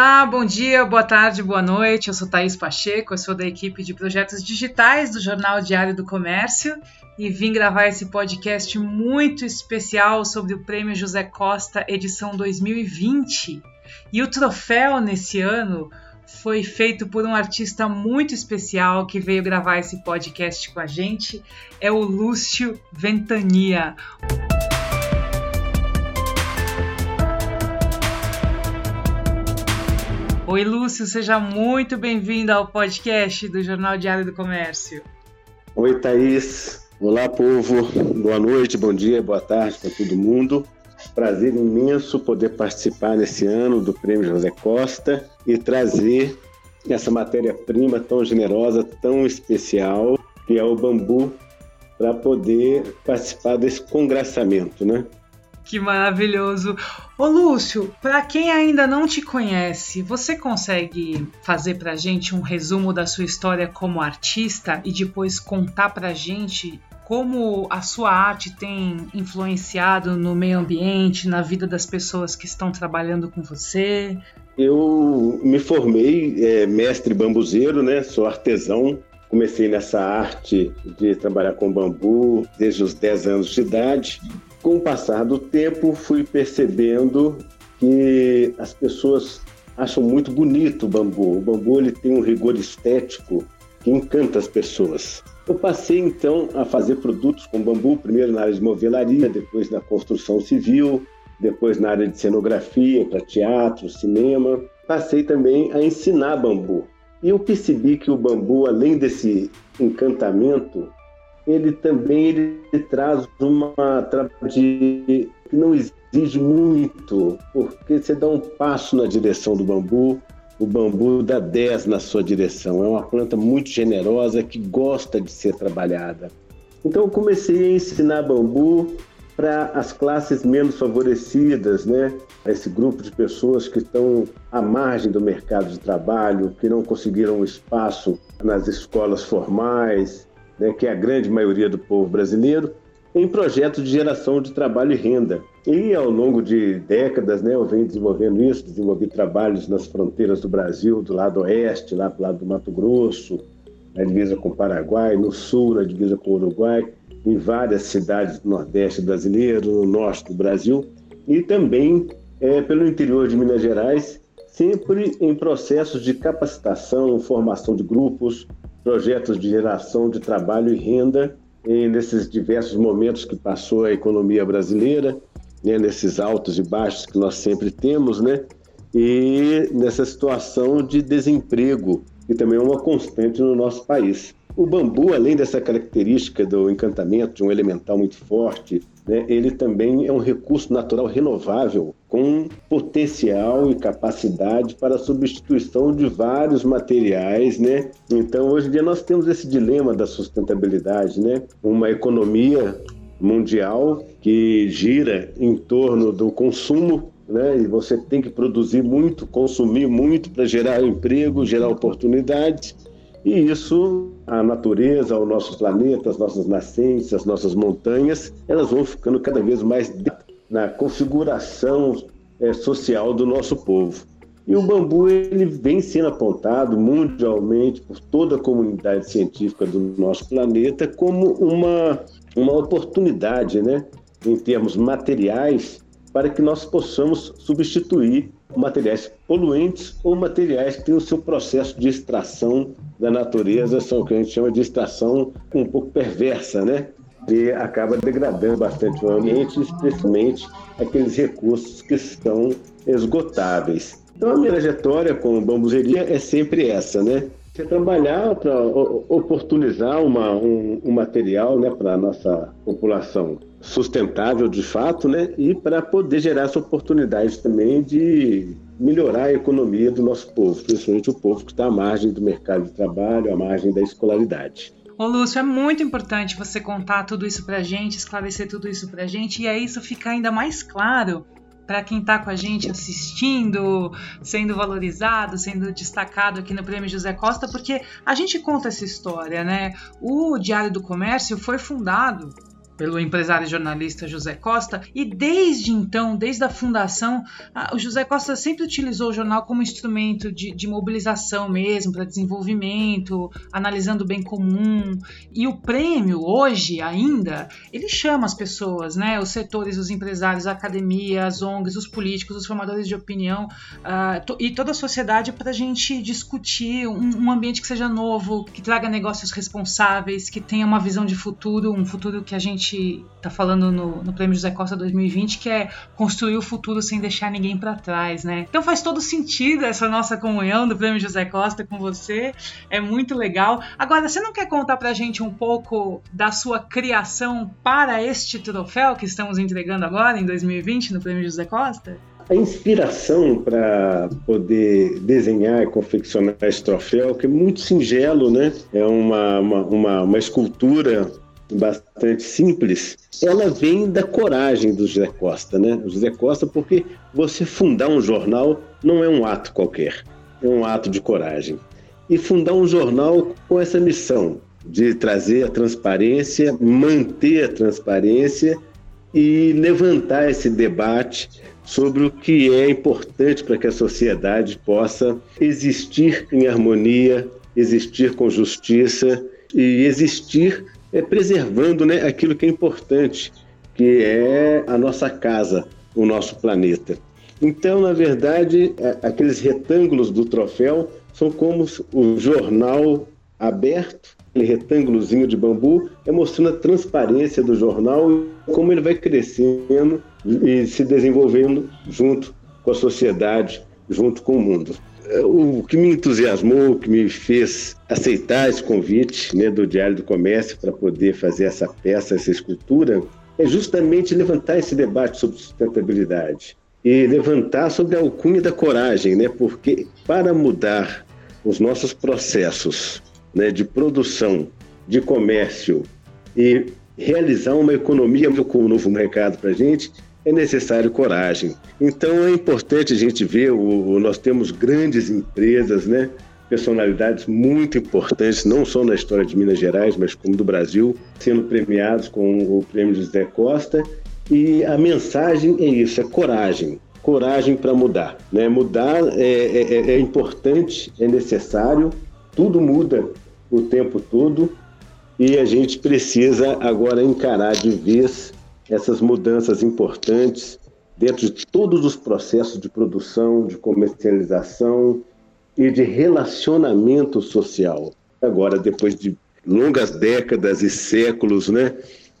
Olá, bom dia, boa tarde, boa noite. Eu sou Thaís Pacheco, eu sou da equipe de projetos digitais do Jornal Diário do Comércio e vim gravar esse podcast muito especial sobre o Prêmio José Costa edição 2020. E o troféu nesse ano foi feito por um artista muito especial que veio gravar esse podcast com a gente, é o Lúcio Ventania. Oi, Lúcio, seja muito bem-vindo ao podcast do Jornal Diário do Comércio. Oi, Thaís. Olá, povo. Boa noite, bom dia, boa tarde para todo mundo. Prazer imenso poder participar nesse ano do Prêmio José Costa e trazer essa matéria-prima tão generosa, tão especial, que é o bambu, para poder participar desse congraçamento, né? Que maravilhoso. Ô Lúcio, para quem ainda não te conhece, você consegue fazer pra gente um resumo da sua história como artista e depois contar pra gente como a sua arte tem influenciado no meio ambiente, na vida das pessoas que estão trabalhando com você? Eu me formei é, mestre bambuzeiro, né? Sou artesão. Comecei nessa arte de trabalhar com bambu desde os 10 anos de idade com o passar do tempo, fui percebendo que as pessoas acham muito bonito o bambu. O bambu ele tem um rigor estético que encanta as pessoas. Eu passei então a fazer produtos com bambu, primeiro na área de movelaria, depois na construção civil, depois na área de cenografia, para teatro, cinema. Passei também a ensinar bambu. E eu percebi que o bambu, além desse encantamento, ele também ele traz uma de que não exige muito, porque você dá um passo na direção do bambu, o bambu dá 10 na sua direção. É uma planta muito generosa que gosta de ser trabalhada. Então eu comecei a ensinar bambu para as classes menos favorecidas, né? Esse grupo de pessoas que estão à margem do mercado de trabalho, que não conseguiram espaço nas escolas formais, né, que é a grande maioria do povo brasileiro, em projetos de geração de trabalho e renda. E ao longo de décadas, né, eu venho desenvolvendo isso, desenvolvi trabalhos nas fronteiras do Brasil, do lado oeste, lá do lado do Mato Grosso, na divisa com o Paraguai, no sul, na divisa com o Uruguai, em várias cidades do Nordeste brasileiro, no norte do Brasil, e também é, pelo interior de Minas Gerais, sempre em processos de capacitação, formação de grupos, projetos de geração de trabalho e renda nesses diversos momentos que passou a economia brasileira, né, nesses altos e baixos que nós sempre temos, né, e nessa situação de desemprego, que também é uma constante no nosso país. O bambu, além dessa característica do encantamento de um elemental muito forte, né, ele também é um recurso natural renovável com potencial e capacidade para a substituição de vários materiais, né? Então, hoje em dia nós temos esse dilema da sustentabilidade, né? Uma economia mundial que gira em torno do consumo né? E você tem que produzir muito, consumir muito para gerar emprego, gerar oportunidades. E isso, a natureza, o nosso planeta, as nossas nascentes, as nossas montanhas, elas vão ficando cada vez mais na configuração é, social do nosso povo. E o bambu ele vem sendo apontado mundialmente por toda a comunidade científica do nosso planeta como uma, uma oportunidade, né, em termos materiais, para que nós possamos substituir materiais poluentes ou materiais que têm o seu processo de extração da natureza, são o que a gente chama de extração um pouco perversa, né? E acaba degradando bastante o ambiente, especialmente aqueles recursos que estão esgotáveis. Então, a minha trajetória com bambuzeria é sempre essa, né? Você trabalhar para oportunizar uma, um, um material né, para a nossa população sustentável de fato, né? E para poder gerar essa oportunidade também de melhorar a economia do nosso povo, principalmente o povo que está à margem do mercado de trabalho, à margem da escolaridade. Ô Lúcio, é muito importante você contar tudo isso para a gente, esclarecer tudo isso para a gente, e aí isso fica ainda mais claro para quem está com a gente assistindo, sendo valorizado, sendo destacado aqui no Prêmio José Costa, porque a gente conta essa história, né? O Diário do Comércio foi fundado pelo empresário e jornalista José Costa. E desde então, desde a fundação, o José Costa sempre utilizou o jornal como instrumento de, de mobilização mesmo, para desenvolvimento, analisando o bem comum. E o prêmio, hoje ainda, ele chama as pessoas, né? Os setores, os empresários, a academia, as ONGs, os políticos, os formadores de opinião uh, to, e toda a sociedade para a gente discutir um, um ambiente que seja novo, que traga negócios responsáveis, que tenha uma visão de futuro, um futuro que a gente está falando no, no Prêmio José Costa 2020, que é construir o futuro sem deixar ninguém para trás, né? Então faz todo sentido essa nossa comunhão do Prêmio José Costa com você, é muito legal. Agora, você não quer contar para a gente um pouco da sua criação para este troféu que estamos entregando agora em 2020 no Prêmio José Costa? A inspiração para poder desenhar e confeccionar esse troféu, que é muito singelo, né? É uma, uma, uma, uma escultura bastante simples, ela vem da coragem do José Costa, né? José Costa, porque você fundar um jornal não é um ato qualquer, é um ato de coragem. E fundar um jornal com essa missão de trazer a transparência, manter a transparência e levantar esse debate sobre o que é importante para que a sociedade possa existir em harmonia, existir com justiça e existir é, preservando né, aquilo que é importante, que é a nossa casa, o nosso planeta. Então, na verdade, aqueles retângulos do troféu são como o jornal aberto, aquele retângulozinho de bambu, é mostrando a transparência do jornal e como ele vai crescendo e se desenvolvendo junto com a sociedade, junto com o mundo. O que me entusiasmou, o que me fez aceitar esse convite né, do Diário do Comércio para poder fazer essa peça, essa escultura, é justamente levantar esse debate sobre sustentabilidade e levantar sobre a alcunha da coragem, né? Porque para mudar os nossos processos né, de produção, de comércio e realizar uma economia com um novo mercado para a gente, é necessário coragem. Então é importante a gente ver, o, nós temos grandes empresas, né? personalidades muito importantes, não só na história de Minas Gerais, mas como do Brasil, sendo premiados com o prêmio José Costa. E a mensagem é isso, é coragem. Coragem para mudar. Né? Mudar é, é, é, é importante, é necessário, tudo muda o tempo todo e a gente precisa agora encarar de vez essas mudanças importantes dentro de todos os processos de produção, de comercialização e de relacionamento social. Agora, depois de longas décadas e séculos, né,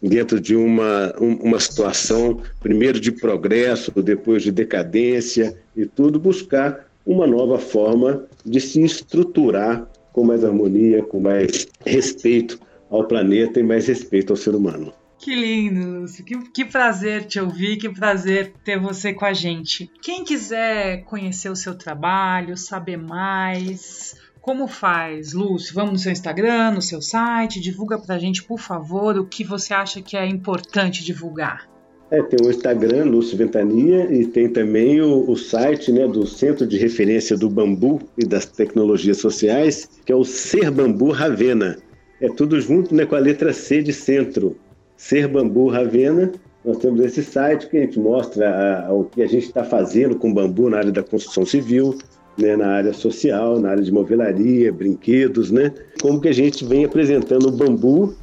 dentro de uma, uma situação, primeiro de progresso, depois de decadência e tudo, buscar uma nova forma de se estruturar com mais harmonia, com mais respeito ao planeta e mais respeito ao ser humano. Que lindo, Lúcio. Que, que prazer te ouvir, que prazer ter você com a gente. Quem quiser conhecer o seu trabalho, saber mais, como faz, Lúcio? Vamos no seu Instagram, no seu site, divulga pra gente, por favor, o que você acha que é importante divulgar. É, tem o Instagram, Lúcio Ventania, e tem também o, o, site né, do Centro de Referência do Bambu e das Tecnologias Sociais, que é o Ser Bambu Ravena. É tudo junto né, com a letra C de centro. Ser Bambu Ravena. Nós temos esse site que a gente mostra a, a, o que a gente está fazendo com bambu na área da construção civil, né, na área social, na área de movelaria, brinquedos, né? Como que a gente vem apresentando o bambu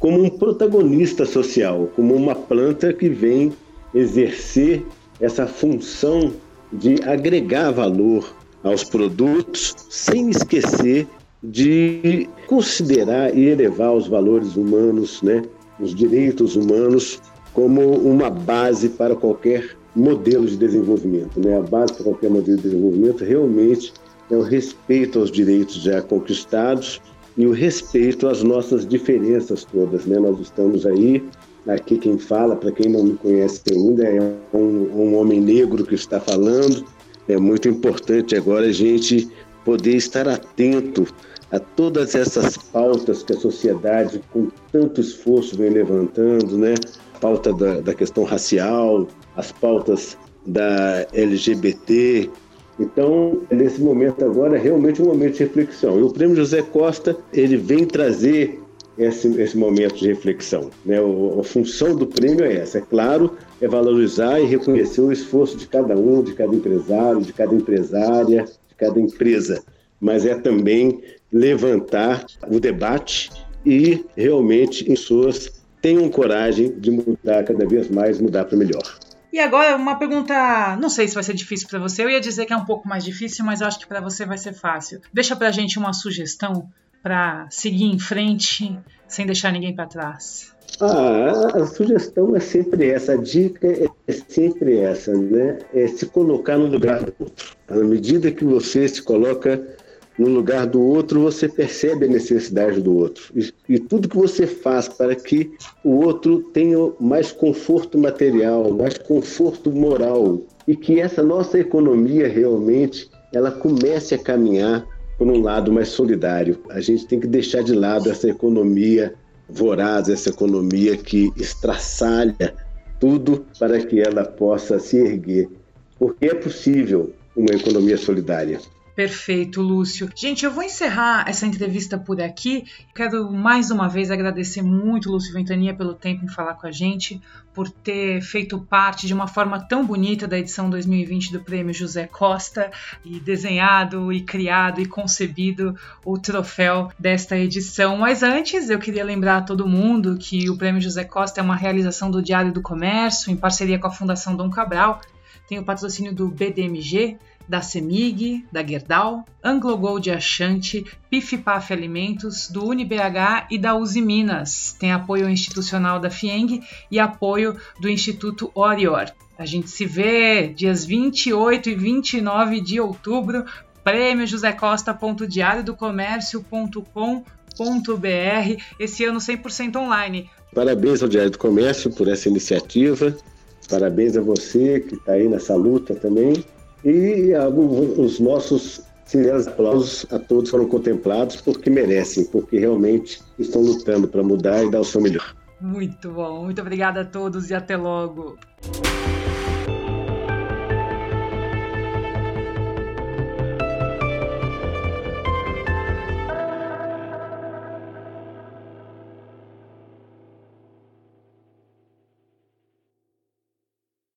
como um protagonista social, como uma planta que vem exercer essa função de agregar valor aos produtos, sem esquecer de considerar e elevar os valores humanos, né, os direitos humanos como uma base para qualquer modelo de desenvolvimento. Né? A base para qualquer modelo de desenvolvimento realmente é o respeito aos direitos já conquistados e o respeito às nossas diferenças todas. Né? Nós estamos aí, aqui quem fala, para quem não me conhece ainda, é um, um homem negro que está falando. É muito importante agora a gente poder estar atento a todas essas pautas que a sociedade, com tanto esforço, vem levantando, né? A pauta da, da questão racial, as pautas da LGBT. Então, nesse momento agora, é realmente um momento de reflexão. E o Prêmio José Costa, ele vem trazer esse, esse momento de reflexão. Né? O, a função do prêmio é essa, é claro, é valorizar e reconhecer o esforço de cada um, de cada empresário, de cada empresária, de cada empresa, mas é também levantar o debate e realmente pessoas tenham coragem de mudar cada vez mais, mudar para melhor. E agora uma pergunta, não sei se vai ser difícil para você. Eu ia dizer que é um pouco mais difícil, mas acho que para você vai ser fácil. Deixa para a gente uma sugestão para seguir em frente sem deixar ninguém para trás. Ah, a sugestão é sempre essa, a dica é sempre essa, né? É se colocar no lugar do outro. À medida que você se coloca no lugar do outro, você percebe a necessidade do outro. E, e, tudo que você faz para que o outro tenha mais conforto material, mais conforto moral, e que essa nossa economia realmente ela comece a caminhar por um lado mais solidário. A gente tem que deixar de lado essa economia voraz, essa economia que estraçalha tudo para que ela possa se erguer. Porque é possível uma economia solidária. Perfeito, Lúcio. Gente, eu vou encerrar essa entrevista por aqui. Quero mais uma vez agradecer muito, Lúcio Ventania, pelo tempo em falar com a gente, por ter feito parte de uma forma tão bonita da edição 2020 do Prêmio José Costa e desenhado e criado e concebido o troféu desta edição. Mas antes, eu queria lembrar a todo mundo que o Prêmio José Costa é uma realização do Diário do Comércio, em parceria com a Fundação Dom Cabral. Tem o patrocínio do BDMG, da Semig, da Gerdau, Anglo Gold Achante, Pif Alimentos, do UniBH e da Uzi Minas. Tem apoio institucional da FIENG e apoio do Instituto Orior. A gente se vê dias 28 e 29 de outubro, prêmio josecosta.diariodocomércio.com.br, esse ano 100% online. Parabéns ao Diário do Comércio por essa iniciativa. Parabéns a você que está aí nessa luta também. E os nossos singelos aplausos a todos foram contemplados porque merecem, porque realmente estão lutando para mudar e dar o seu melhor. Muito bom. Muito obrigada a todos e até logo.